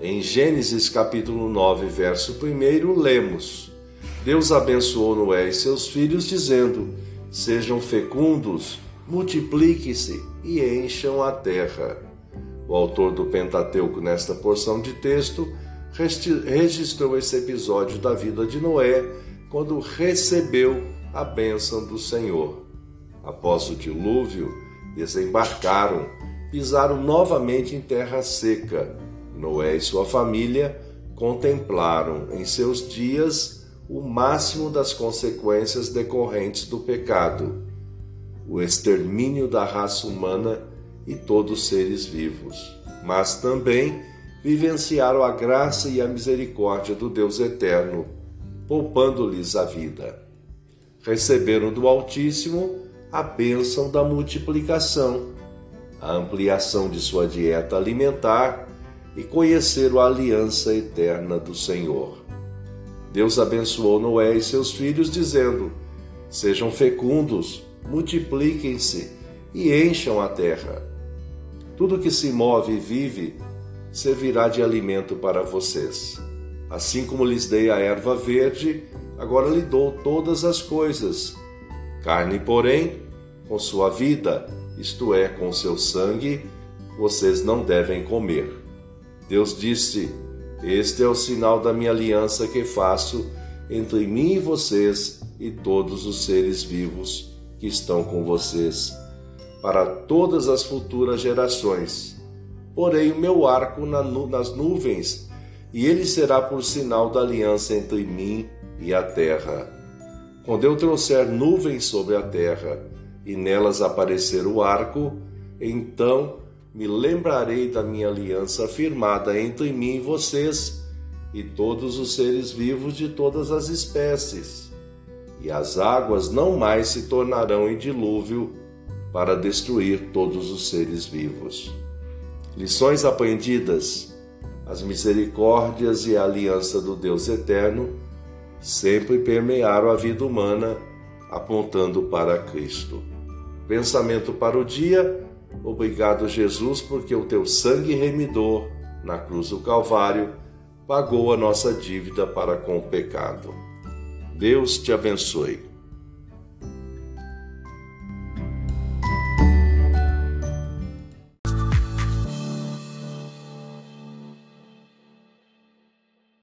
Em Gênesis capítulo 9, verso 1, lemos: Deus abençoou Noé e seus filhos, dizendo: Sejam fecundos, multipliquem-se e encham a terra. O autor do Pentateuco, nesta porção de texto, registrou esse episódio da vida de Noé quando recebeu a bênção do Senhor. Após o dilúvio, desembarcaram, pisaram novamente em terra seca. Noé e sua família contemplaram em seus dias o máximo das consequências decorrentes do pecado, o extermínio da raça humana e todos os seres vivos, mas também vivenciaram a graça e a misericórdia do Deus eterno, poupando-lhes a vida. Receberam do Altíssimo a bênção da multiplicação, a ampliação de sua dieta alimentar e conheceram a aliança eterna do Senhor. Deus abençoou Noé e seus filhos, dizendo: Sejam fecundos, multipliquem-se e encham a terra. Tudo que se move e vive servirá de alimento para vocês. Assim como lhes dei a erva verde, agora lhe dou todas as coisas. Carne, porém, com sua vida, isto é, com seu sangue, vocês não devem comer. Deus disse: Este é o sinal da minha aliança que faço entre mim e vocês e todos os seres vivos que estão com vocês, para todas as futuras gerações porei o meu arco nas nuvens, e ele será por sinal da aliança entre mim e a terra. Quando eu trouxer nuvens sobre a terra, e nelas aparecer o arco, então me lembrarei da minha aliança firmada entre mim e vocês, e todos os seres vivos de todas as espécies. E as águas não mais se tornarão em dilúvio para destruir todos os seres vivos. Lições aprendidas: as misericórdias e a aliança do Deus eterno sempre permearam a vida humana, apontando para Cristo. Pensamento para o dia: obrigado, Jesus, porque o teu sangue remidor na cruz do Calvário pagou a nossa dívida para com o pecado. Deus te abençoe.